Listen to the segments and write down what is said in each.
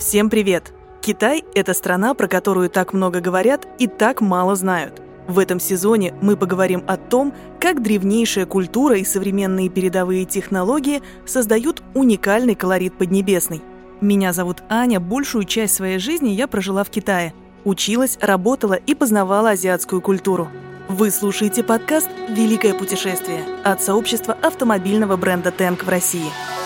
Всем привет! Китай – это страна, про которую так много говорят и так мало знают. В этом сезоне мы поговорим о том, как древнейшая культура и современные передовые технологии создают уникальный колорит Поднебесной. Меня зовут Аня, большую часть своей жизни я прожила в Китае. Училась, работала и познавала азиатскую культуру. Вы слушаете подкаст «Великое путешествие» от сообщества автомобильного бренда «Тэнк» в России –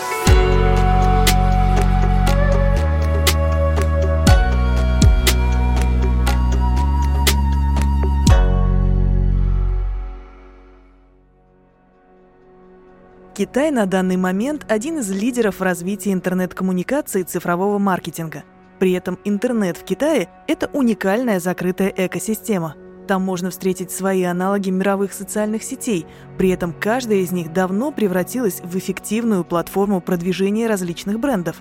Китай на данный момент один из лидеров в развитии интернет-коммуникаций и цифрового маркетинга. При этом интернет в Китае – это уникальная закрытая экосистема. Там можно встретить свои аналоги мировых социальных сетей, при этом каждая из них давно превратилась в эффективную платформу продвижения различных брендов.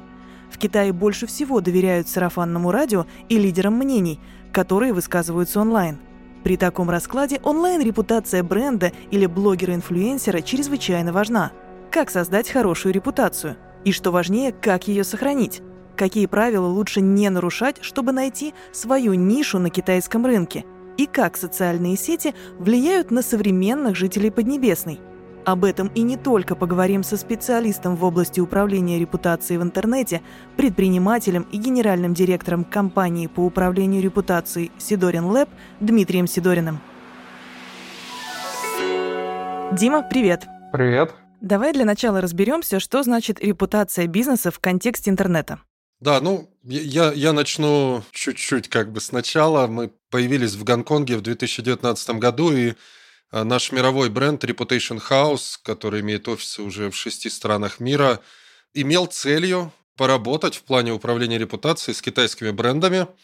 В Китае больше всего доверяют сарафанному радио и лидерам мнений, которые высказываются онлайн. При таком раскладе онлайн-репутация бренда или блогера-инфлюенсера чрезвычайно важна – как создать хорошую репутацию? И что важнее, как ее сохранить? Какие правила лучше не нарушать, чтобы найти свою нишу на китайском рынке? И как социальные сети влияют на современных жителей Поднебесной? Об этом и не только поговорим со специалистом в области управления репутацией в интернете, предпринимателем и генеральным директором компании по управлению репутацией Сидорин Лэб Дмитрием Сидориным. Дима, привет! Привет! Давай для начала разберемся, что значит репутация бизнеса в контексте интернета. Да, ну, я, я начну чуть-чуть как бы сначала. Мы появились в Гонконге в 2019 году, и а, наш мировой бренд Reputation House, который имеет офисы уже в шести странах мира, имел целью поработать в плане управления репутацией с китайскими брендами –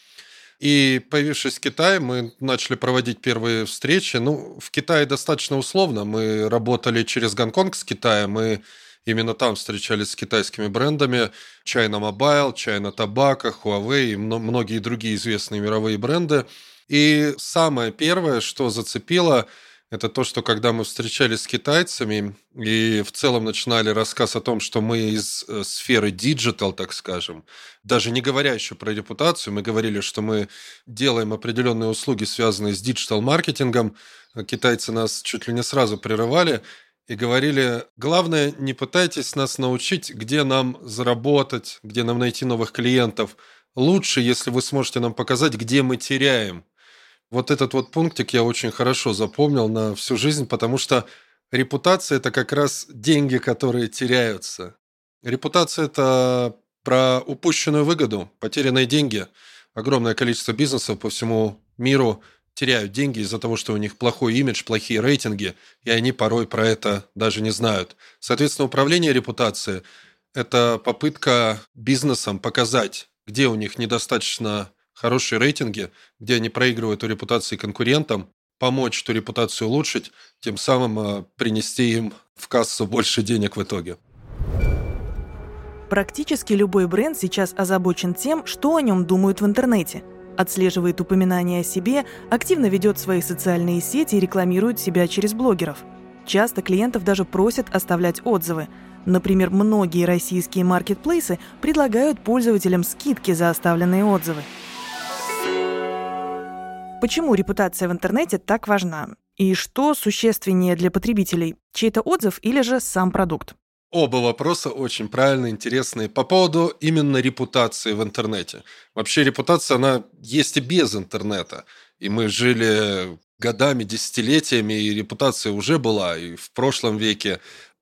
и появившись в Китае, мы начали проводить первые встречи. Ну, в Китае достаточно условно. Мы работали через Гонконг с Китаем, мы именно там встречались с китайскими брендами. China Mobile, China Tobacco, Huawei и многие другие известные мировые бренды. И самое первое, что зацепило – это то, что когда мы встречались с китайцами и в целом начинали рассказ о том, что мы из э, сферы digital, так скажем, даже не говоря еще про репутацию, мы говорили, что мы делаем определенные услуги, связанные с digital-маркетингом, китайцы нас чуть ли не сразу прерывали и говорили, главное, не пытайтесь нас научить, где нам заработать, где нам найти новых клиентов. Лучше, если вы сможете нам показать, где мы теряем – вот этот вот пунктик я очень хорошо запомнил на всю жизнь, потому что репутация – это как раз деньги, которые теряются. Репутация – это про упущенную выгоду, потерянные деньги. Огромное количество бизнесов по всему миру теряют деньги из-за того, что у них плохой имидж, плохие рейтинги, и они порой про это даже не знают. Соответственно, управление репутацией – это попытка бизнесам показать, где у них недостаточно хорошие рейтинги, где они проигрывают у репутации конкурентам, помочь эту репутацию улучшить, тем самым э, принести им в кассу больше денег в итоге. Практически любой бренд сейчас озабочен тем, что о нем думают в интернете. Отслеживает упоминания о себе, активно ведет свои социальные сети и рекламирует себя через блогеров. Часто клиентов даже просят оставлять отзывы. Например, многие российские маркетплейсы предлагают пользователям скидки за оставленные отзывы. Почему репутация в интернете так важна? И что существеннее для потребителей? Чей-то отзыв или же сам продукт? Оба вопроса очень правильные, интересные. По поводу именно репутации в интернете. Вообще репутация, она есть и без интернета. И мы жили годами, десятилетиями, и репутация уже была и в прошлом веке.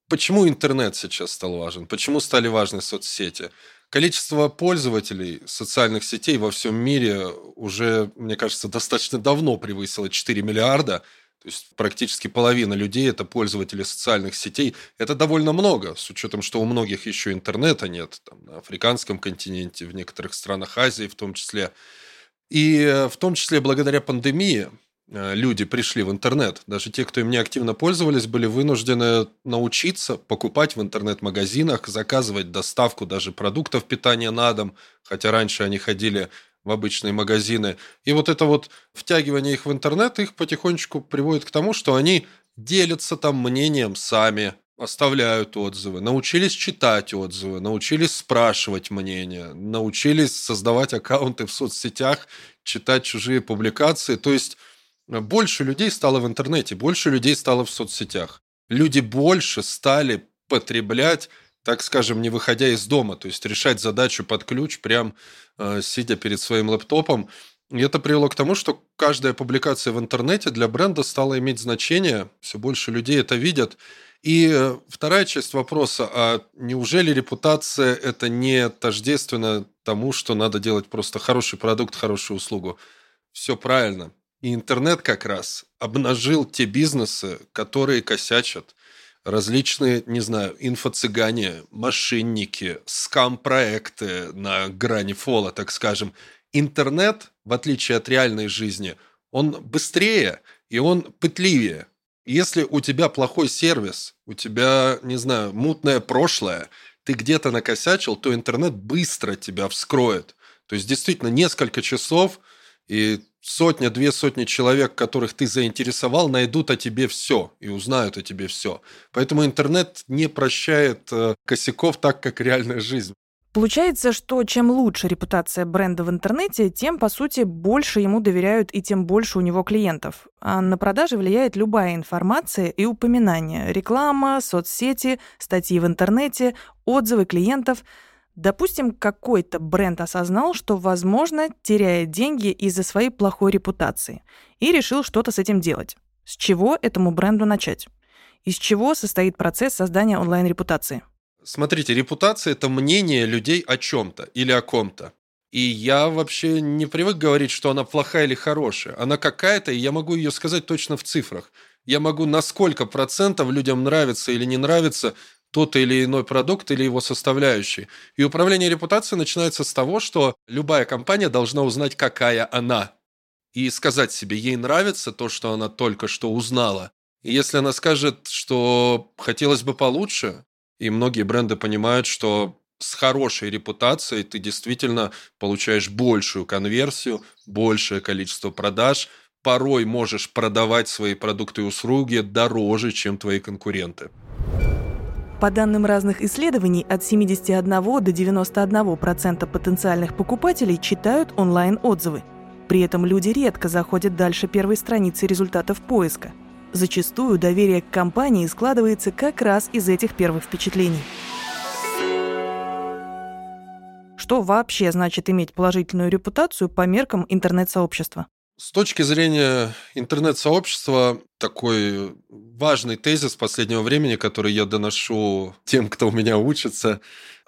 Почему интернет сейчас стал важен? Почему стали важны соцсети? Количество пользователей социальных сетей во всем мире уже, мне кажется, достаточно давно превысило 4 миллиарда. То есть практически половина людей – это пользователи социальных сетей. Это довольно много, с учетом, что у многих еще интернета нет. Там, на африканском континенте, в некоторых странах Азии в том числе. И э, в том числе благодаря пандемии люди пришли в интернет. Даже те, кто им не активно пользовались, были вынуждены научиться покупать в интернет-магазинах, заказывать доставку даже продуктов питания на дом, хотя раньше они ходили в обычные магазины. И вот это вот втягивание их в интернет их потихонечку приводит к тому, что они делятся там мнением сами. оставляют отзывы, научились читать отзывы, научились спрашивать мнение, научились создавать аккаунты в соцсетях, читать чужие публикации. То есть э, больше людей стало в интернете, больше людей стало в соцсетях. Люди больше стали потреблять, так скажем, не выходя из дома, то есть решать задачу под ключ, прям э, сидя перед своим лэптопом. И это привело к тому, что каждая публикация в интернете для бренда стала иметь значение, все больше людей это видят. И э, вторая часть вопроса, а неужели репутация – это не тождественно тому, что надо делать просто хороший продукт, хорошую услугу? Все правильно. И интернет как раз обнажил те бизнесы, которые косячат. Различные, не знаю, инфо-цыгане, мошенники, скам-проекты на грани фола, так скажем. Интернет, в отличие от реальной жизни, он быстрее и он пытливее. Если у тебя плохой сервис, у тебя, не знаю, мутное прошлое, ты где-то накосячил, то интернет быстро тебя вскроет. То есть действительно несколько часов и сотня, две сотни человек, которых ты заинтересовал, найдут о тебе все и узнают о тебе все. Поэтому интернет не прощает э, косяков так, как реальная жизнь. Получается, что чем лучше репутация бренда в интернете, тем, по сути, больше ему доверяют и тем больше у него клиентов. А на продажи влияет любая информация и упоминания. Реклама, соцсети, статьи в интернете, отзывы клиентов. Допустим, какой-то бренд осознал, что, возможно, теряет деньги из-за своей плохой репутации и решил что-то с этим делать. С чего этому бренду начать? Из чего состоит процесс создания онлайн-репутации? Смотрите, репутация – это мнение людей о чем-то или о ком-то. И я вообще не привык говорить, что она плохая или хорошая. Она какая-то, и я могу ее сказать точно в цифрах. Я могу на сколько процентов людям нравится или не нравится тот или иной продукт или его составляющие. И управление репутацией начинается с того, что любая компания должна узнать, какая она. И сказать себе, ей нравится то, что она только что узнала. И если она скажет, что хотелось бы получше, и многие бренды понимают, что с хорошей репутацией ты действительно получаешь большую конверсию, большее количество продаж, порой можешь продавать свои продукты и услуги дороже, чем твои конкуренты. По данным разных исследований, от 71 до 91% потенциальных покупателей читают онлайн-отзывы. При этом люди редко заходят дальше первой страницы результатов поиска – Зачастую доверие к компании складывается как раз из этих первых впечатлений. Что вообще значит иметь положительную репутацию по меркам интернет-сообщества? С точки зрения интернет-сообщества, такой важный тезис последнего времени, который я доношу тем, кто у меня учится,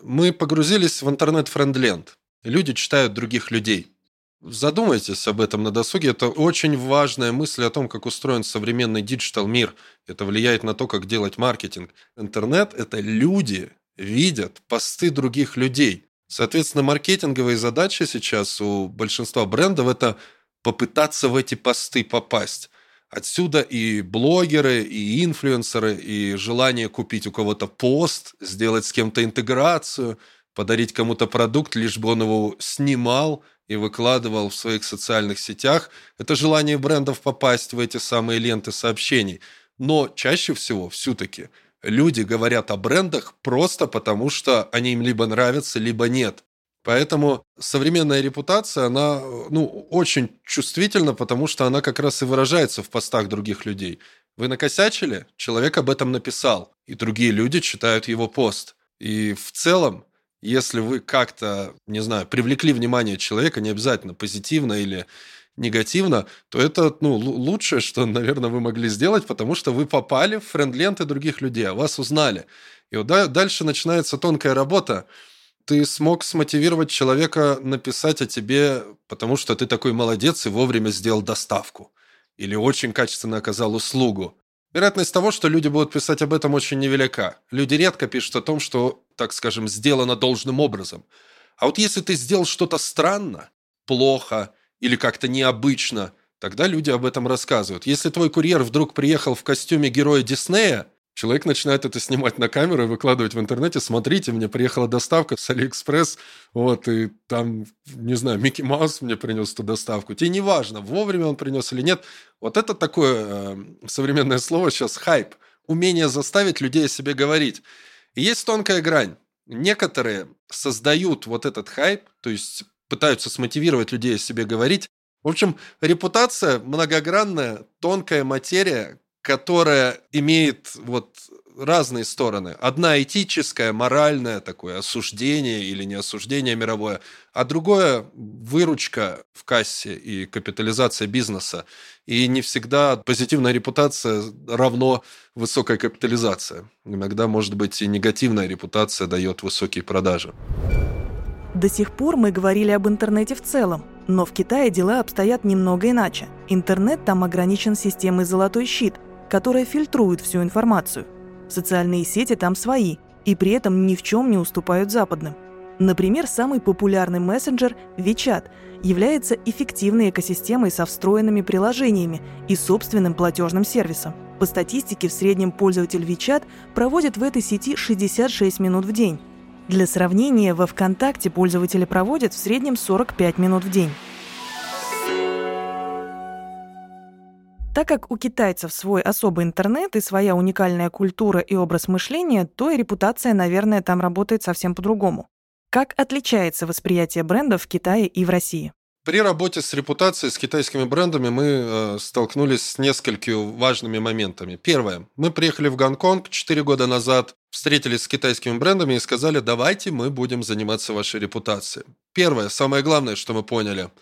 мы погрузились в интернет-френдленд. Люди читают других людей. Задумайтесь об этом на досуге. Это очень важная мысль о том, как устроен современный digital мир. Это влияет на то, как делать маркетинг. Интернет – это люди видят посты других людей. Соответственно, маркетинговые задачи сейчас у большинства брендов – это попытаться в эти посты попасть. Отсюда и блогеры, и инфлюенсеры, и желание купить у кого-то пост, сделать с кем-то интеграцию, подарить кому-то продукт, лишь бы он его снимал и выкладывал в своих социальных сетях, это желание брендов попасть в эти самые ленты сообщений. Но чаще всего все-таки люди говорят о брендах просто потому, что они им либо нравятся, либо нет. Поэтому современная репутация, она ну, очень чувствительна, потому что она как раз и выражается в постах других людей. Вы накосячили, человек об этом написал, и другие люди читают его пост. И в целом если вы как-то, не знаю, привлекли внимание человека, не обязательно позитивно или негативно, то это ну, лучшее, что, наверное, вы могли сделать, потому что вы попали в френд-ленты других людей, вас узнали. И вот дальше начинается тонкая работа. Ты смог смотивировать человека написать о тебе, потому что ты такой молодец и вовремя сделал доставку. Или очень качественно оказал услугу. Вероятность того, что люди будут писать об этом, очень невелика. Люди редко пишут о том, что, так скажем, сделано должным образом. А вот если ты сделал что-то странно, плохо или как-то необычно, тогда люди об этом рассказывают. Если твой курьер вдруг приехал в костюме героя Диснея, Человек начинает это снимать на камеру и выкладывать в интернете. Смотрите, мне приехала доставка с Алиэкспресс, вот, и там, не знаю, Микки Маус мне принес эту доставку. Тебе не важно, вовремя он принес или нет. Вот это такое э, современное слово сейчас хайп. умение заставить людей о себе говорить. И есть тонкая грань. Некоторые создают вот этот хайп, то есть пытаются смотивировать людей о себе говорить. В общем, репутация многогранная, тонкая материя, которая имеет вот разные стороны. Одна этическая, моральная, такое осуждение или не осуждение мировое, а другое выручка в кассе и капитализация бизнеса. И не всегда позитивная репутация равно высокая капитализация. Иногда, может быть, и негативная репутация дает высокие продажи. До сих пор мы говорили об интернете в целом, но в Китае дела обстоят немного иначе. Интернет там ограничен системой «Золотой щит», которая фильтрует всю информацию – Социальные сети там свои, и при этом ни в чем не уступают западным. Например, самый популярный мессенджер WeChat является эффективной экосистемой со встроенными приложениями и собственным платежным сервисом. По статистике, в среднем пользователь WeChat проводит в этой сети 66 минут в день. Для сравнения, во ВКонтакте пользователи проводят в среднем 45 минут в день. Так как у китайцев свой особый интернет и своя уникальная культура и образ мышления, то и репутация, наверное, там работает совсем по-другому. Как отличается восприятие брендов в Китае и в России? При работе с репутацией, с китайскими брендами мы э, столкнулись с несколькими важными моментами. Первое. Мы приехали в Гонконг 4 года назад, встретились с китайскими брендами и сказали, давайте мы будем заниматься вашей репутацией. Первое, самое главное, что мы поняли –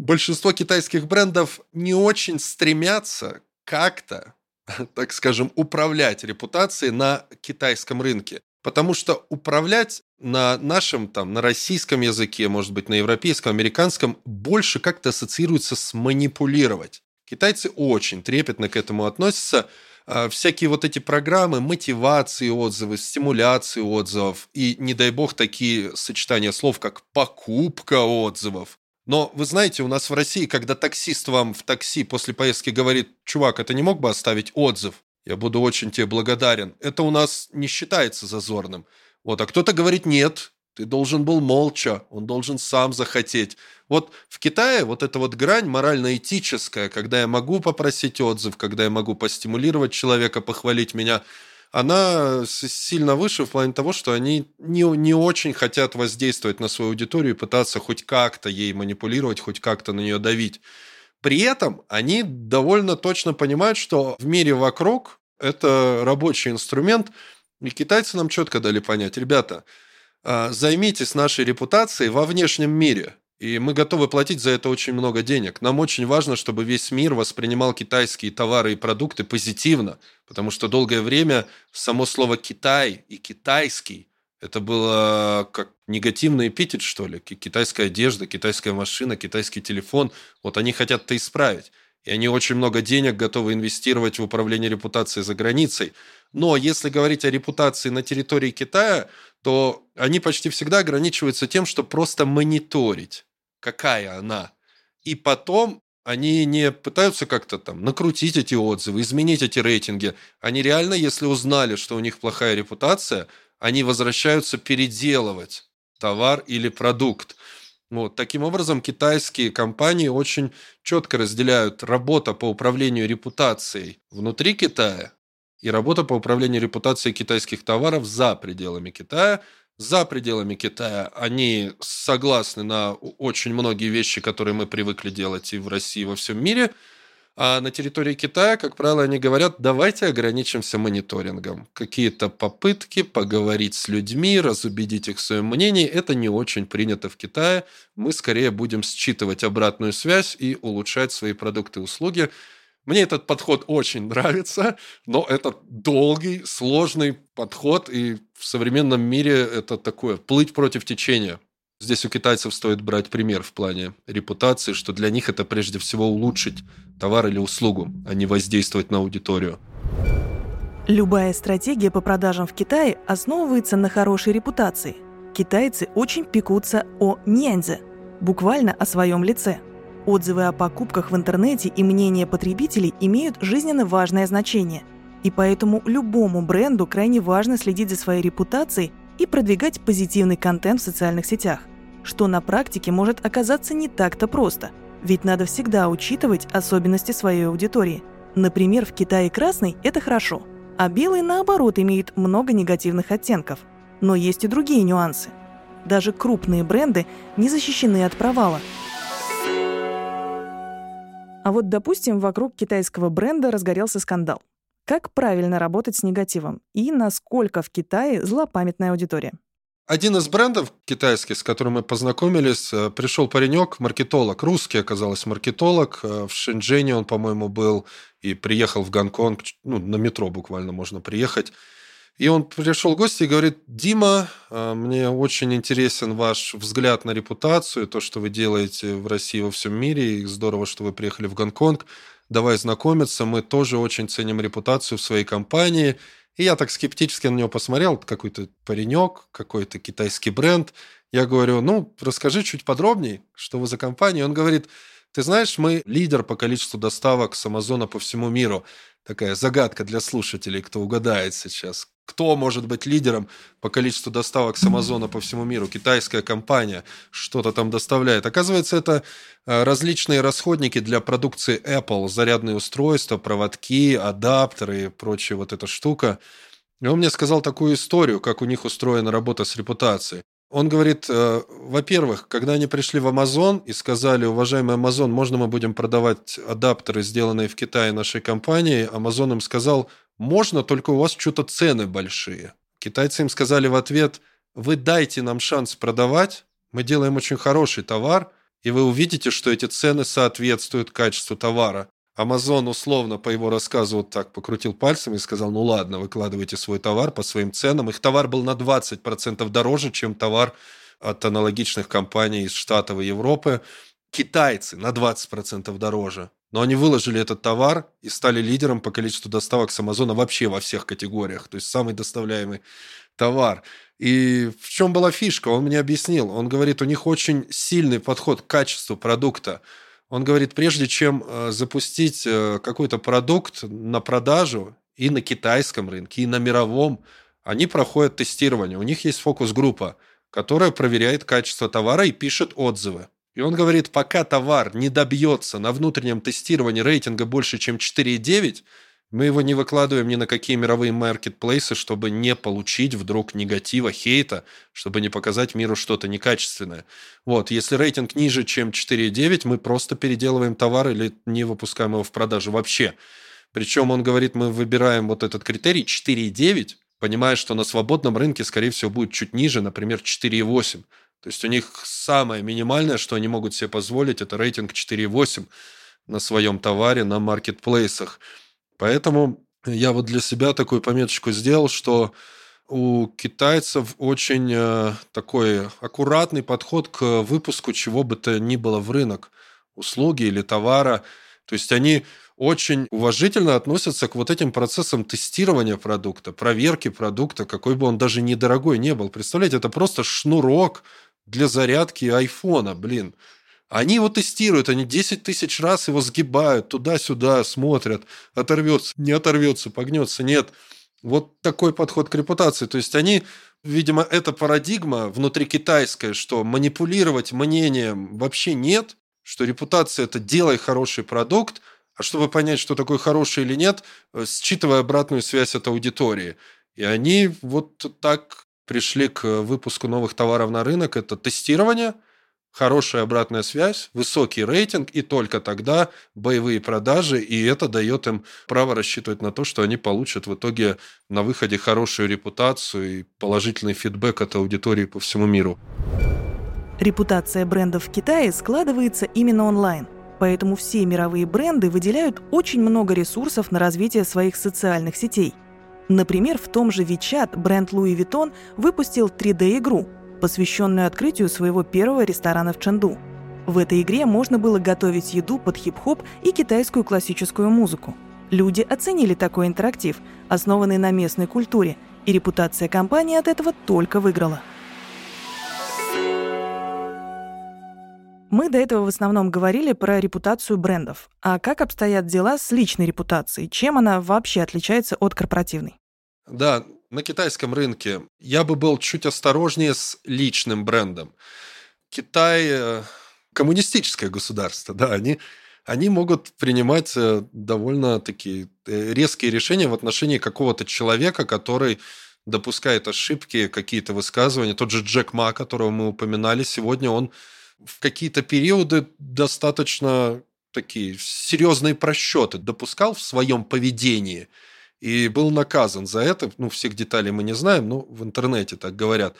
большинство китайских брендов не очень стремятся как-то, так скажем, управлять репутацией на китайском рынке. Потому что управлять на нашем, там, на российском языке, может быть, на европейском, американском, больше как-то ассоциируется с манипулировать. Китайцы очень трепетно к этому относятся. А, всякие вот эти программы мотивации отзывов, стимуляции отзывов и, не дай бог, такие сочетания слов, как покупка отзывов, но вы знаете, у нас в России, когда таксист вам в такси после поездки говорит, чувак, это не мог бы оставить отзыв? Я буду очень тебе благодарен. Это у нас не считается зазорным. Вот, а кто-то говорит, нет, ты должен был молча, он должен сам захотеть. Вот в Китае вот эта вот грань морально-этическая, когда я могу попросить отзыв, когда я могу постимулировать человека, похвалить меня – она сильно выше в плане того, что они не, не очень хотят воздействовать на свою аудиторию и пытаться хоть как-то ей манипулировать, хоть как-то на нее давить. При этом они довольно точно понимают, что в мире вокруг это рабочий инструмент, и китайцы нам четко дали понять, ребята, а, займитесь нашей репутацией во внешнем мире – и мы готовы платить за это очень много денег. Нам очень важно, чтобы весь мир воспринимал китайские товары и продукты позитивно, потому что долгое время само слово «Китай» и «китайский» это было как негативный эпитет, что ли. Китайская одежда, китайская машина, китайский телефон. Вот они хотят это исправить. И они очень много денег готовы инвестировать в управление репутацией за границей. Но если говорить о репутации на территории Китая, то они почти всегда ограничиваются тем, что просто мониторить какая она. И потом они не пытаются как-то там накрутить эти отзывы, изменить эти рейтинги. Они реально, если узнали, что у них плохая репутация, они возвращаются переделывать товар или продукт. Вот. Таким образом, китайские компании очень четко разделяют работа по управлению репутацией внутри Китая и работа по управлению репутацией китайских товаров за пределами Китая – за пределами Китая они согласны на очень многие вещи, которые мы привыкли делать и в России, и во всем мире. А на территории Китая, как правило, они говорят, давайте ограничимся мониторингом. Какие-то попытки поговорить с людьми, разубедить их в своем мнении, это не очень принято в Китае. Мы скорее будем считывать обратную связь и улучшать свои продукты и услуги. Мне этот подход очень нравится, но это долгий, сложный подход, и в современном мире это такое плыть против течения. Здесь у китайцев стоит брать пример в плане репутации, что для них это прежде всего улучшить товар или услугу, а не воздействовать на аудиторию. Любая стратегия по продажам в Китае основывается на хорошей репутации. Китайцы очень пекутся о няньзе, буквально о своем лице – Отзывы о покупках в интернете и мнение потребителей имеют жизненно важное значение. И поэтому любому бренду крайне важно следить за своей репутацией и продвигать позитивный контент в социальных сетях, что на практике может оказаться не так-то просто, ведь надо всегда учитывать особенности своей аудитории. Например, в Китае красный – это хорошо, А белый, наоборот, имеет много негативных оттенков. Но есть и другие нюансы. Даже крупные бренды не защищены от провала. А вот, допустим, вокруг китайского бренда разгорелся скандал. Как правильно работать с негативом? И насколько в Китае злопамятная аудитория? Один из брендов китайских, с которым мы познакомились, э, пришел паренек, маркетолог, русский оказалось маркетолог. Э, в Шэньчжэне он, по-моему, был и приехал в Гонконг, ну, на метро буквально можно приехать. И он пришел в гости и говорит, Дима, э, мне очень интересен ваш взгляд на репутацию, то, что вы делаете в России во всем мире, и здорово, что вы приехали в Гонконг. Давай знакомиться, мы тоже очень ценим репутацию в своей компании – и я так скептически на него посмотрел, какой-то паренек, какой-то китайский бренд. Я говорю, ну, расскажи чуть подробнее, что вы за компания. Он говорит, ты знаешь, мы лидер по количеству доставок с Амазона по всему миру. Такая загадка для слушателей, кто угадает сейчас. Кто может быть лидером по количеству доставок с Амазона по всему миру? Китайская компания что-то там доставляет. Оказывается, это э, различные расходники для продукции Apple, зарядные устройства, проводки, адаптеры и прочая вот эта штука. И он мне сказал такую историю, как у них устроена работа с репутацией. Он говорит, э, во-первых, когда они пришли в Amazon и сказали, уважаемый Amazon, можно мы будем продавать адаптеры, сделанные в Китае нашей компанией, Amazon им сказал, можно, только у вас что-то цены большие. Китайцы им сказали в ответ, вы дайте нам шанс продавать, мы делаем очень хороший товар, и вы увидите, что эти цены соответствуют качеству товара. Амазон условно по его рассказу вот так покрутил пальцем и сказал, ну ладно, выкладывайте свой товар по своим ценам. Их товар был на 20% дороже, чем товар от аналогичных компаний из Штатов и Европы. Китайцы на 20% дороже. Но они выложили этот товар и стали лидером по количеству доставок с Амазона вообще во всех категориях. То есть самый доставляемый товар. И в чем была фишка? Он мне объяснил. Он говорит, у них очень сильный подход к качеству продукта. Он говорит, прежде чем э, запустить э, какой-то продукт на продажу и на китайском рынке, и на мировом, они проходят тестирование. У них есть фокус-группа, которая проверяет качество товара и пишет отзывы. И он говорит, пока товар не добьется на внутреннем тестировании рейтинга больше, чем 4,9, мы его не выкладываем ни на какие мировые маркетплейсы, чтобы не получить вдруг негатива, хейта, чтобы не показать миру что-то некачественное. Вот, если рейтинг ниже, чем 4,9, мы просто переделываем товар или не выпускаем его в продажу вообще. Причем он говорит, мы выбираем вот этот критерий 4,9, понимая, что на свободном рынке, скорее всего, будет чуть ниже, например, 4,8. То есть у них самое минимальное, что они могут себе позволить, это рейтинг 4,8 на своем товаре на маркетплейсах. Поэтому я вот для себя такую пометочку сделал, что у китайцев очень э, такой аккуратный подход к выпуску чего бы то ни было в рынок, услуги или товара. То есть они очень уважительно относятся к вот этим процессам тестирования продукта, проверки продукта, какой бы он даже недорогой не был. Представляете, это просто шнурок, для зарядки айфона, блин. Они его тестируют, они 10 тысяч раз его сгибают, туда-сюда смотрят, оторвется, не оторвется, погнется, нет. Вот такой подход к репутации. То есть они, видимо, эта парадигма внутри китайская, что манипулировать мнением вообще нет, что репутация – это делай хороший продукт, а чтобы понять, что такое хороший или нет, э, считывая обратную связь от аудитории. И они вот так пришли к выпуску новых товаров на рынок, это тестирование, хорошая обратная связь, высокий рейтинг, и только тогда боевые продажи, и это дает им право рассчитывать на то, что они получат в итоге на выходе хорошую репутацию и положительный фидбэк от аудитории по всему миру. Репутация брендов в Китае складывается именно онлайн. Поэтому все мировые бренды выделяют очень много ресурсов на развитие своих социальных сетей – Например, в том же WeChat бренд Louis Vuitton выпустил 3D-игру, посвященную открытию своего первого ресторана в Чэнду. В этой игре можно было готовить еду под хип-хоп и китайскую классическую музыку. Люди оценили такой интерактив, основанный на местной культуре, и репутация компании от этого только выиграла. Мы до этого в основном говорили про репутацию брендов. А как обстоят дела с личной репутацией? Чем она вообще отличается от корпоративной? Да, на китайском рынке я бы был чуть осторожнее с личным брендом. Китай э, коммунистическое государство, да, они они могут принимать э, довольно такие э, резкие решения в отношении какого-то человека, который допускает ошибки, какие-то высказывания. Тот же Джек Ма, которого мы упоминали сегодня, он в какие-то периоды достаточно такие серьезные просчеты допускал в своем поведении и был наказан за это. Ну, всех деталей мы не знаем, но в интернете так говорят.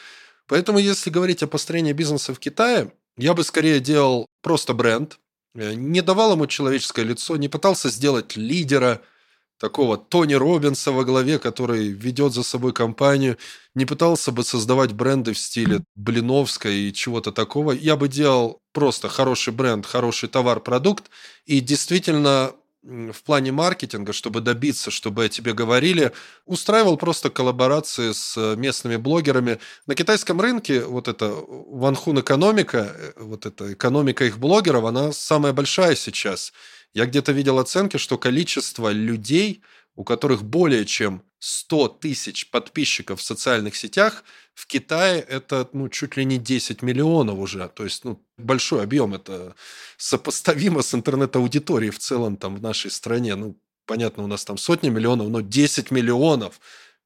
Поэтому, если говорить о построении бизнеса в Китае, я бы скорее делал просто бренд, э, не давал ему человеческое лицо, не пытался сделать лидера, такого Тони Робинса во главе, который ведет за собой компанию, не пытался бы создавать бренды в стиле Блиновской и чего-то такого. Я бы делал просто хороший бренд, хороший товар, продукт и действительно в плане маркетинга, чтобы добиться, чтобы о тебе говорили, устраивал просто коллаборации с э, местными блогерами. На китайском рынке вот эта ванхун экономика, э, вот эта экономика их блогеров, она самая большая сейчас. Я где-то видел оценки, что количество людей, у которых более чем 100 тысяч подписчиков в социальных сетях, в Китае это ну, чуть ли не 10 миллионов уже. То есть ну, большой объем. Это сопоставимо с интернет-аудиторией в целом там в нашей стране. Ну, понятно, у нас там сотни миллионов, но 10 миллионов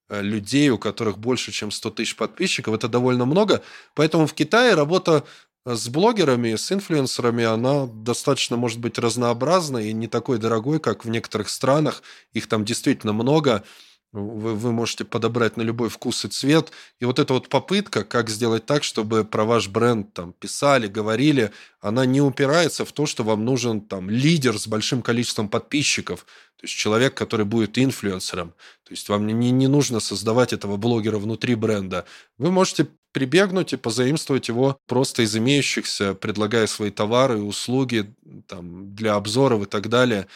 э, людей, у которых больше, чем 100 тысяч подписчиков, это довольно много. Поэтому в Китае работа с блогерами, с инфлюенсерами она достаточно может быть разнообразной и не такой дорогой, как в некоторых странах. Их там действительно много. Вы, вы можете подобрать на любой вкус и цвет. И вот эта вот попытка, как сделать так, чтобы про ваш бренд там писали, говорили, она не упирается в то, что вам нужен там лидер с большим количеством подписчиков, то есть человек, который будет инфлюенсером. То есть вам не, не нужно создавать этого блогера внутри бренда. Вы можете прибегнуть и позаимствовать его просто из имеющихся, предлагая свои товары и услуги там, для обзоров и так далее.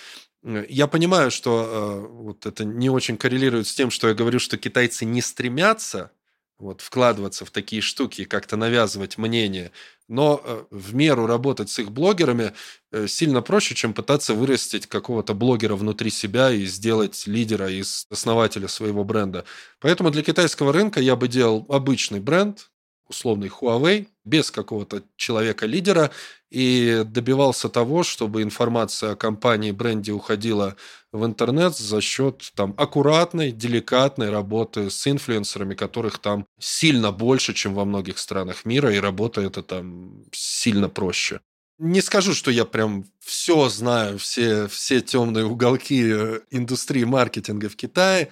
Я понимаю, что э, вот это не очень коррелирует с тем, что я говорю, что китайцы не стремятся вот, вкладываться в такие штуки как-то навязывать мнение. Но э, в меру работать с их блогерами э, сильно проще, чем пытаться вырастить какого-то блогера внутри себя и сделать лидера из основателя своего бренда. Поэтому для китайского рынка я бы делал обычный бренд, условный Huawei, без какого-то человека-лидера, и добивался того, чтобы информация о компании, бренде уходила в интернет за счет там, аккуратной, деликатной работы с инфлюенсерами, которых там сильно больше, чем во многих странах мира, и работа это там сильно проще. Не скажу, что я прям все знаю, все, все темные уголки э, индустрии маркетинга в Китае.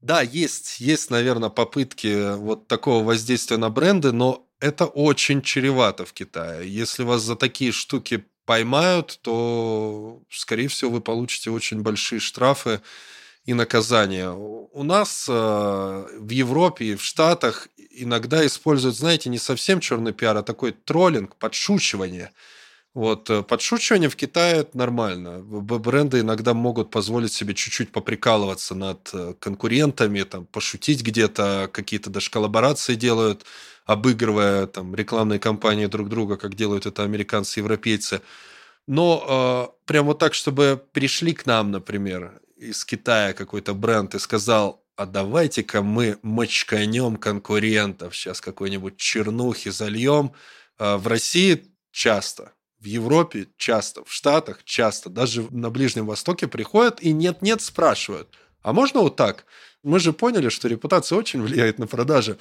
Да, есть, есть, наверное, попытки вот такого воздействия на бренды, но это очень чревато в Китае. Если вас за такие штуки поймают, то, скорее всего, вы получите очень большие штрафы и наказания. У нас э, в Европе и в Штатах иногда используют, знаете, не совсем черный пиар, а такой троллинг, подшучивание – вот, э, подшучивание в Китае нормально. Бренды иногда могут позволить себе чуть-чуть поприкалываться над э, конкурентами, там, пошутить где-то, какие-то даже коллаборации делают, обыгрывая там, рекламные кампании друг друга, как делают это американцы и европейцы. Но э, прям вот так, чтобы пришли к нам, например, из Китая какой-то бренд и сказал, а давайте-ка мы мочканем конкурентов, сейчас какой-нибудь чернухи зальем. Э, в России часто в Европе часто, в Штатах часто, даже на Ближнем Востоке приходят и нет-нет спрашивают, а можно вот так? Мы же поняли, что репутация очень влияет на продажи.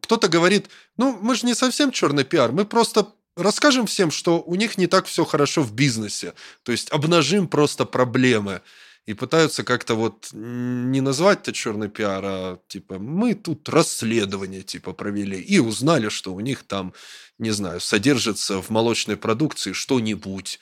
Кто-то говорит, ну, мы же не совсем черный пиар, мы просто расскажем всем, что у них не так все хорошо в бизнесе. То есть обнажим просто проблемы и пытаются как-то вот не назвать это черный пиар, а типа мы тут расследование типа провели и узнали, что у них там, не знаю, содержится в молочной продукции что-нибудь.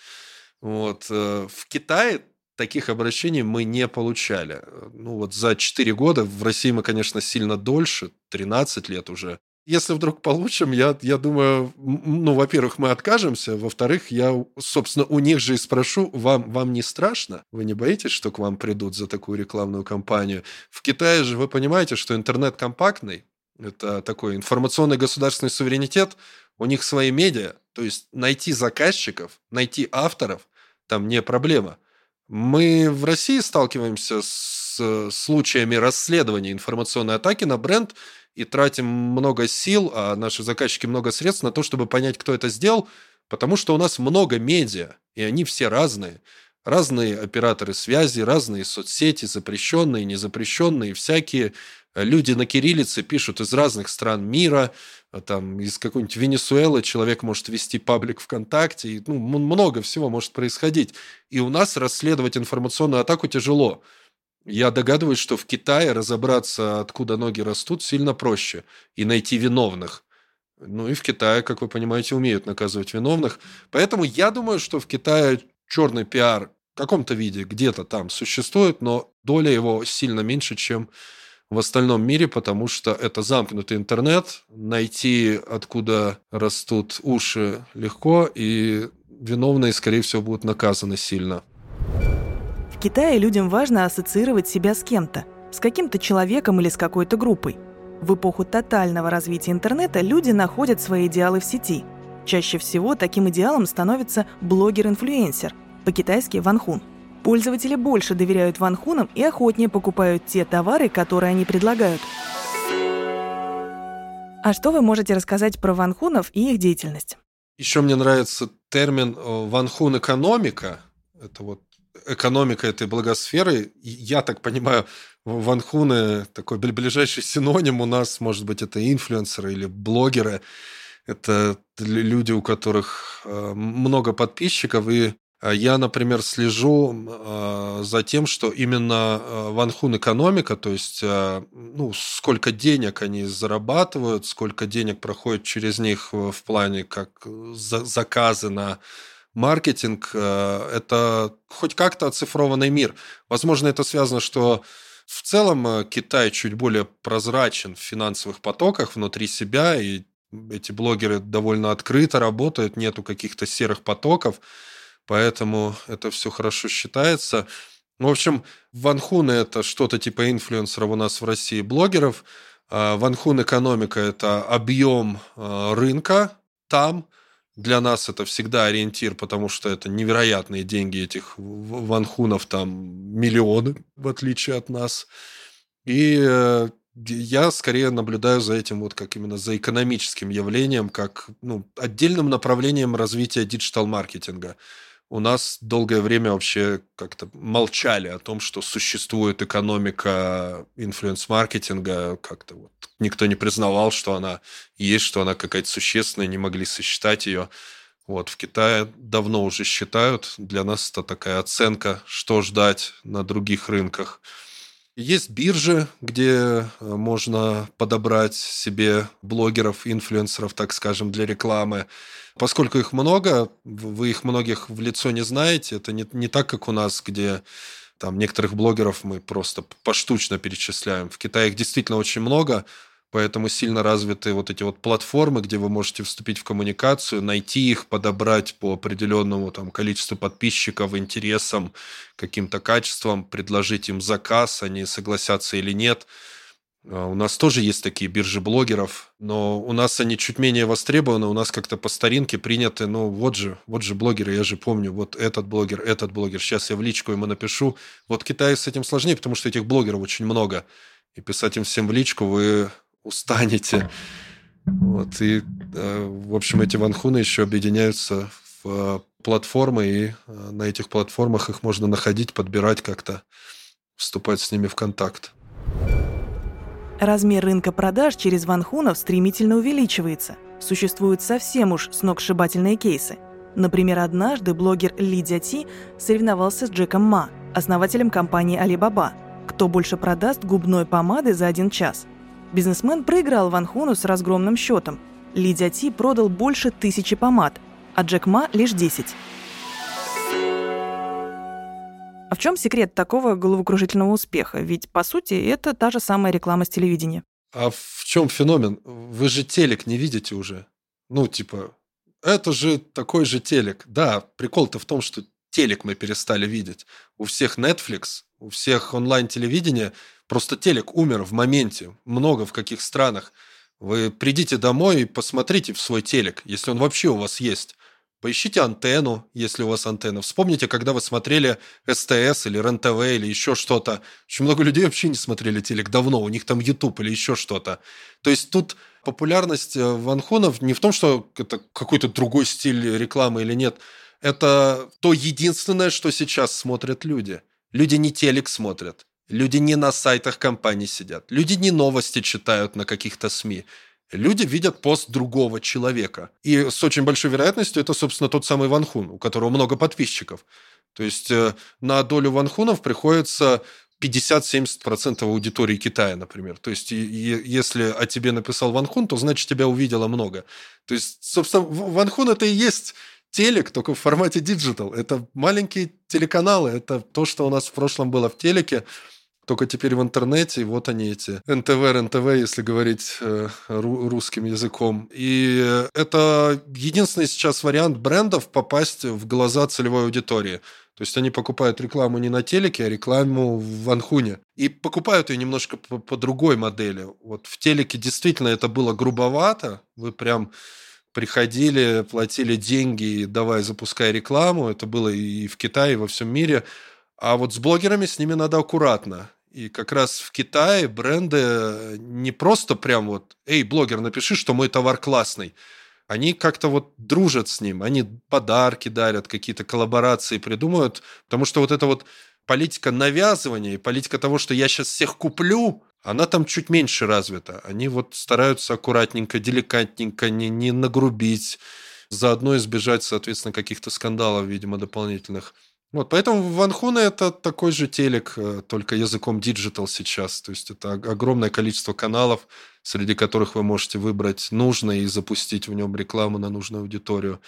Вот. Э, в Китае таких обращений мы не получали. Ну вот за 4 года, в России мы, конечно, сильно дольше, 13 лет уже, если вдруг получим, я, я думаю, ну, во-первых, мы откажемся, во-вторых, я, собственно, у них же и спрошу, вам, вам не страшно? Вы не боитесь, что к вам придут за такую рекламную кампанию? В Китае же вы понимаете, что интернет компактный, это такой информационный государственный суверенитет, у них свои медиа, то есть найти заказчиков, найти авторов, там не проблема. Мы в России сталкиваемся с случаями расследования информационной атаки на бренд – и тратим много сил, а наши заказчики много средств на то, чтобы понять, кто это сделал, потому что у нас много медиа, и они все разные. разные операторы связи, разные соцсети, запрещенные, незапрещенные, всякие. Люди на кириллице пишут из разных стран мира, там из какой-нибудь Венесуэлы человек может вести паблик ВКонтакте, и, ну, много всего может происходить. И у нас расследовать информационную атаку тяжело. Я догадываюсь, что в Китае разобраться, откуда ноги растут, сильно проще и найти виновных. Ну и в Китае, как вы понимаете, умеют наказывать виновных. Поэтому я думаю, что в Китае черный пиар в каком-то виде где-то там существует, но доля его сильно меньше, чем в остальном мире, потому что это замкнутый интернет, найти, откуда растут уши, легко, и виновные, скорее всего, будут наказаны сильно. В Китае людям важно ассоциировать себя с кем-то, с каким-то человеком или с какой-то группой. В эпоху тотального развития интернета люди находят свои идеалы в сети. Чаще всего таким идеалом становится блогер-инфлюенсер, по-китайски ванхун. Пользователи больше доверяют ванхунам и охотнее покупают те товары, которые они предлагают. А что вы можете рассказать про ванхунов и их деятельность? Еще мне нравится термин э, «ванхун экономика». Это вот экономика этой благосферы. Я так понимаю, ванхуны такой ближайший синоним у нас, может быть, это инфлюенсеры или блогеры. Это люди, у которых э, много подписчиков, и э, я, например, слежу э, за тем, что именно Ванхун экономика, то есть ну, сколько денег они зарабатывают, сколько денег проходит через них в плане как заказы на маркетинг э, – это хоть как-то оцифрованный мир. Возможно, это связано, что в целом э, Китай чуть более прозрачен в финансовых потоках внутри себя, и эти блогеры довольно открыто работают, нету каких-то серых потоков, поэтому это все хорошо считается. В общем, Ванхун – это что-то типа инфлюенсеров у нас в России блогеров. А Ванхун экономика – это объем э, рынка там – для нас это всегда ориентир, потому что это невероятные деньги этих ванхунов, там миллионы, в отличие от нас. И э, я скорее наблюдаю за этим вот как именно за экономическим явлением, как ну, отдельным направлением развития digital-маркетинга у нас долгое время вообще как-то молчали о том, что существует экономика influence-маркетинга, как-то вот никто не признавал, что она есть, что она какая-то существенная, не могли сосчитать ее. Вот, в Китае давно уже считают. Для нас это такая оценка, что ждать на других рынках. Есть биржи, где э, можно подобрать себе блогеров, инфлюенсеров, так скажем, для рекламы. Поскольку их много, вы их многих в лицо не знаете, это не, не так, как у нас, где там некоторых блогеров мы просто поштучно перечисляем. В Китае их действительно очень много, поэтому сильно развиты вот эти вот платформы, где вы можете вступить в коммуникацию, найти их, подобрать по определенному там количеству подписчиков, интересам, каким-то качествам, предложить им заказ, они согласятся или нет – а, у нас тоже есть такие биржи блогеров, но у нас они чуть менее востребованы, у нас как-то по старинке приняты, ну вот же, вот же блогеры, я же помню, вот этот блогер, этот блогер, сейчас я в личку ему напишу. Вот Китаю с этим сложнее, потому что этих блогеров очень много, и писать им всем в личку вы устанете. Вот, и, э, в общем, эти ванхуны еще объединяются в э, платформы, и э, на этих платформах их можно находить, подбирать как-то, вступать с ними в контакт. Размер рынка продаж через ванхунов стремительно увеличивается. Существуют совсем уж сногсшибательные кейсы. Например, однажды блогер Ли Дяти соревновался с Джеком Ма, основателем компании Alibaba. Кто больше продаст губной помады за один час? Бизнесмен проиграл Ванхуну с разгромным счетом. Ли Дяти продал больше тысячи помад, а Джек Ма – лишь 10. А в чем секрет такого головокружительного успеха? Ведь, по сути, это та же самая реклама с телевидения. А в чем феномен? Вы же телек не видите уже. Ну, типа, это же такой же телек. Да, прикол-то в том, что телек мы перестали видеть. У всех Netflix, у всех онлайн-телевидения, просто телек умер в моменте. Много в каких странах. Вы придите домой и посмотрите в свой телек, если он вообще у вас есть. Поищите антенну, если у вас антенна. Вспомните, когда вы смотрели СТС или РЕН-ТВ или еще что-то. Очень много людей вообще не смотрели телек давно, у них там YouTube или еще что-то. То есть тут популярность э, ванхонов не в том, что это какой-то другой стиль рекламы или нет. Это то единственное, что сейчас смотрят люди. Люди не телек смотрят. Люди не на сайтах компаний сидят. Люди не новости читают на каких-то СМИ. Люди видят пост другого человека. И с очень большой вероятностью это, собственно, тот самый Ван Хун, у которого много подписчиков. То есть э, на долю Ван Хунов приходится 50-70% аудитории Китая, например. То есть, если о тебе написал Ван Хун, то значит, тебя увидело много. То есть, собственно, Ван Хун это и есть телек, только в формате digital. Это маленькие телеканалы, это то, что у нас в прошлом было в телеке, только теперь в интернете, и вот они эти НТВ, РНТВ, если говорить э, русским языком. И это единственный сейчас вариант брендов попасть в глаза целевой аудитории. То есть они покупают рекламу не на телеке, а рекламу в Анхуне. И покупают ее немножко по, по другой модели. Вот в телеке действительно это было грубовато. Вы прям приходили, платили деньги, давай запускай рекламу. Это было и в Китае, и во всем мире. А вот с блогерами с ними надо аккуратно. И как раз в Китае бренды не просто прям вот, эй, блогер, напиши, что мой товар классный они как-то вот дружат с ним, они подарки дарят, какие-то коллаборации придумывают, потому что вот эта вот политика навязывания и политика того, что я сейчас всех куплю, она там чуть меньше развита. Они вот стараются аккуратненько, деликатненько, не, не нагрубить, заодно избежать, соответственно, каких-то скандалов, видимо, дополнительных. Вот, поэтому Ванхуна это такой же телек, э, только языком digital сейчас. То есть это огромное количество каналов, среди которых вы можете выбрать нужное и запустить в нем рекламу на нужную аудиторию.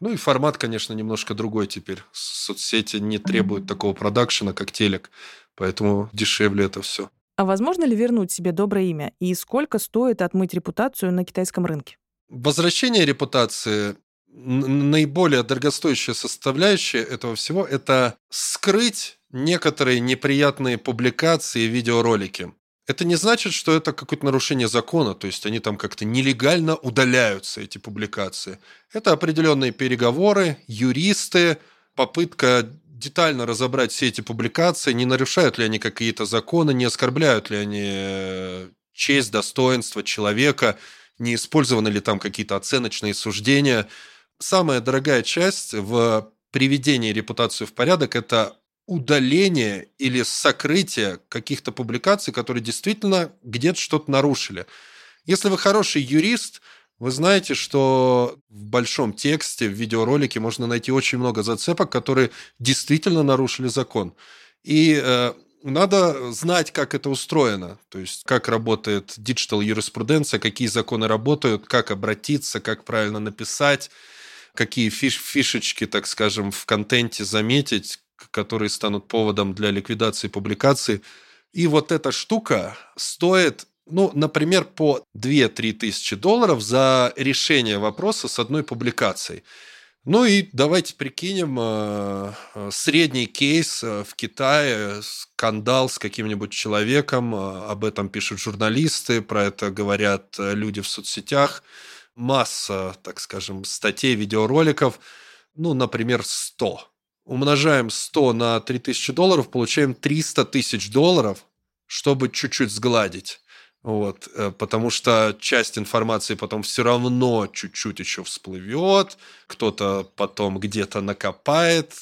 Ну и формат, конечно, немножко другой теперь. Соцсети не требуют такого продакшена, как телек, поэтому дешевле это все. А возможно ли вернуть себе доброе имя? И сколько стоит отмыть репутацию на китайском рынке? Возвращение репутации наиболее дорогостоящая составляющая этого всего – это скрыть некоторые неприятные публикации и видеоролики. Это не значит, что это какое-то нарушение закона, то есть они там как-то нелегально удаляются, эти публикации. Это определенные переговоры, юристы, попытка детально разобрать все эти публикации, не нарушают ли они какие-то законы, не оскорбляют ли они э, честь, достоинство человека, не использованы ли там какие-то оценочные суждения – самая дорогая часть в приведении репутации в порядок – это удаление или сокрытие каких-то публикаций, которые действительно где-то что-то нарушили. Если вы хороший юрист, вы знаете, что в большом тексте, в видеоролике можно найти очень много зацепок, которые действительно нарушили закон. И э, надо знать, как это устроено, то есть как работает digital юриспруденция, какие законы работают, как обратиться, как правильно написать – какие фиш фишечки, так скажем, в контенте заметить, которые станут поводом для ликвидации публикации. И вот эта штука стоит, ну, например, по 2-3 тысячи долларов за решение вопроса с одной публикацией. Ну и давайте прикинем э, э, средний кейс э, в Китае, скандал с каким-нибудь человеком, об этом пишут журналисты, про это говорят люди в соцсетях – масса, так скажем, статей, видеороликов, ну, например, 100. Умножаем 100 на 3000 долларов, получаем 300 тысяч долларов, чтобы чуть-чуть сгладить. Вот, э, потому что часть информации потом все равно чуть-чуть еще всплывет, кто-то потом где-то накопает,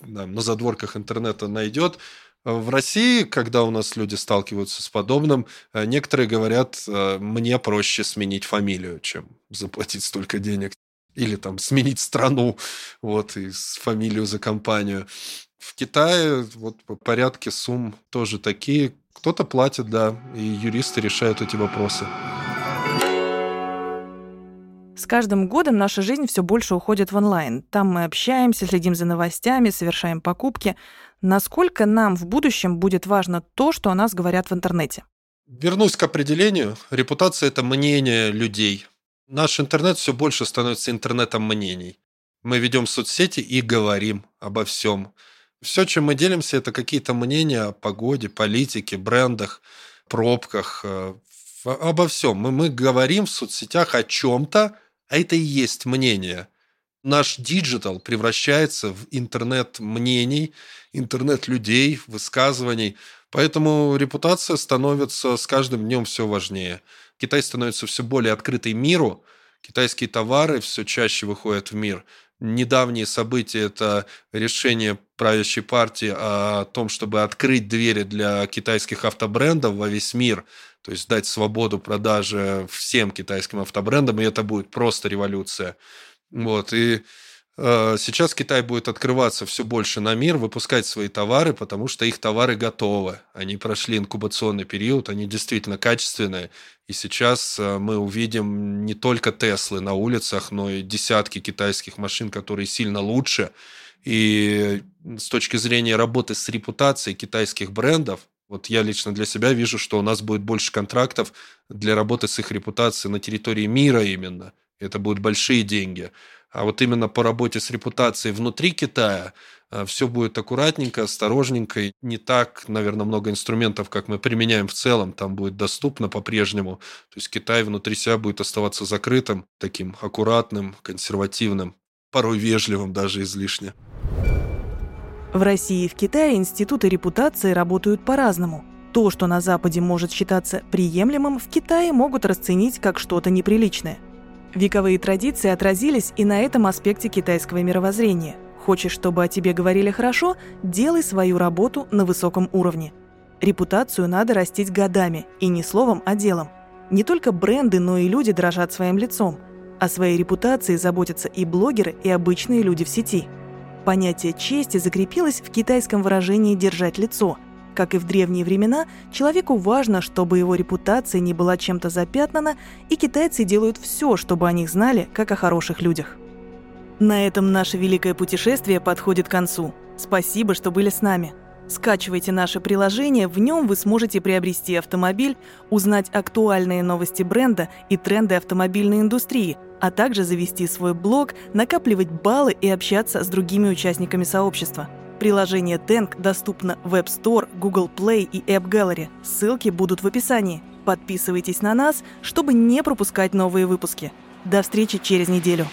на задворках интернета найдет. В России, когда у нас люди сталкиваются с подобным, э, некоторые говорят, э, мне проще сменить фамилию, чем заплатить столько денег. Или там сменить страну, вот, и фамилию за компанию. В Китае вот порядки сумм тоже такие. Кто-то платит, да, и юристы решают эти вопросы. С каждым годом наша жизнь все больше уходит в онлайн. Там мы общаемся, следим за новостями, совершаем покупки. Насколько нам в будущем будет важно то, что о нас говорят в интернете? Вернусь к определению. Репутация – это мнение людей. Наш интернет все больше становится интернетом мнений. Мы ведем соцсети и говорим обо всем. Все, чем мы делимся, это какие-то мнения о погоде, политике, брендах, пробках, э, обо всем. Мы, мы говорим в соцсетях о чем-то, а это и есть мнение – наш digital превращается в интернет мнений, интернет людей, высказываний. Поэтому репутация становится с каждым днем все важнее. Китай становится все более открытый миру. Китайские товары все чаще выходят в мир. Недавние события – это решение правящей партии о том, чтобы открыть двери для китайских автобрендов во весь мир, то есть дать свободу продажи всем китайским автобрендам, и это будет просто революция. Вот, и Э, сейчас Китай будет открываться все больше на мир, выпускать свои товары, потому что их товары готовы. Они прошли инкубационный период, они действительно качественные. И сейчас э, мы увидим не только Теслы на улицах, но и десятки китайских машин, которые сильно лучше. И с точки зрения работы с репутацией китайских брендов, вот я лично для себя вижу, что у нас будет больше контрактов для работы с их репутацией на территории мира именно. Это будут большие деньги. А вот именно по работе с репутацией внутри Китая э, все будет аккуратненько, осторожненько. Не так, наверное, много инструментов, как мы применяем в целом, там будет доступно по-прежнему. То есть Китай внутри себя будет оставаться закрытым, таким аккуратным, консервативным, порой вежливым даже излишне. В России и в Китае институты репутации работают по-разному. То, что на Западе может считаться приемлемым, в Китае могут расценить как что-то неприличное. Вековые традиции отразились и на этом аспекте китайского мировоззрения. Хочешь, чтобы о тебе говорили хорошо, делай свою работу на высоком уровне. Репутацию надо растить годами, и не словом, а делом. Не только бренды, но и люди дрожат своим лицом. О своей репутации заботятся и блогеры, и обычные люди в сети. Понятие чести закрепилось в китайском выражении «держать лицо», как и в древние времена, человеку важно, чтобы его репутация не была чем-то запятнана, и китайцы делают все, чтобы о них знали, как о хороших людях. На этом наше великое путешествие подходит к концу. Спасибо, что были с нами. Скачивайте наше приложение, в нем вы сможете приобрести автомобиль, узнать актуальные новости бренда и тренды автомобильной индустрии, а также завести свой блог, накапливать баллы и общаться с другими участниками сообщества – Приложение Tank доступно в App Store, Google Play и App Gallery. Ссылки будут в описании. Подписывайтесь на нас, чтобы не пропускать новые выпуски. До встречи через неделю.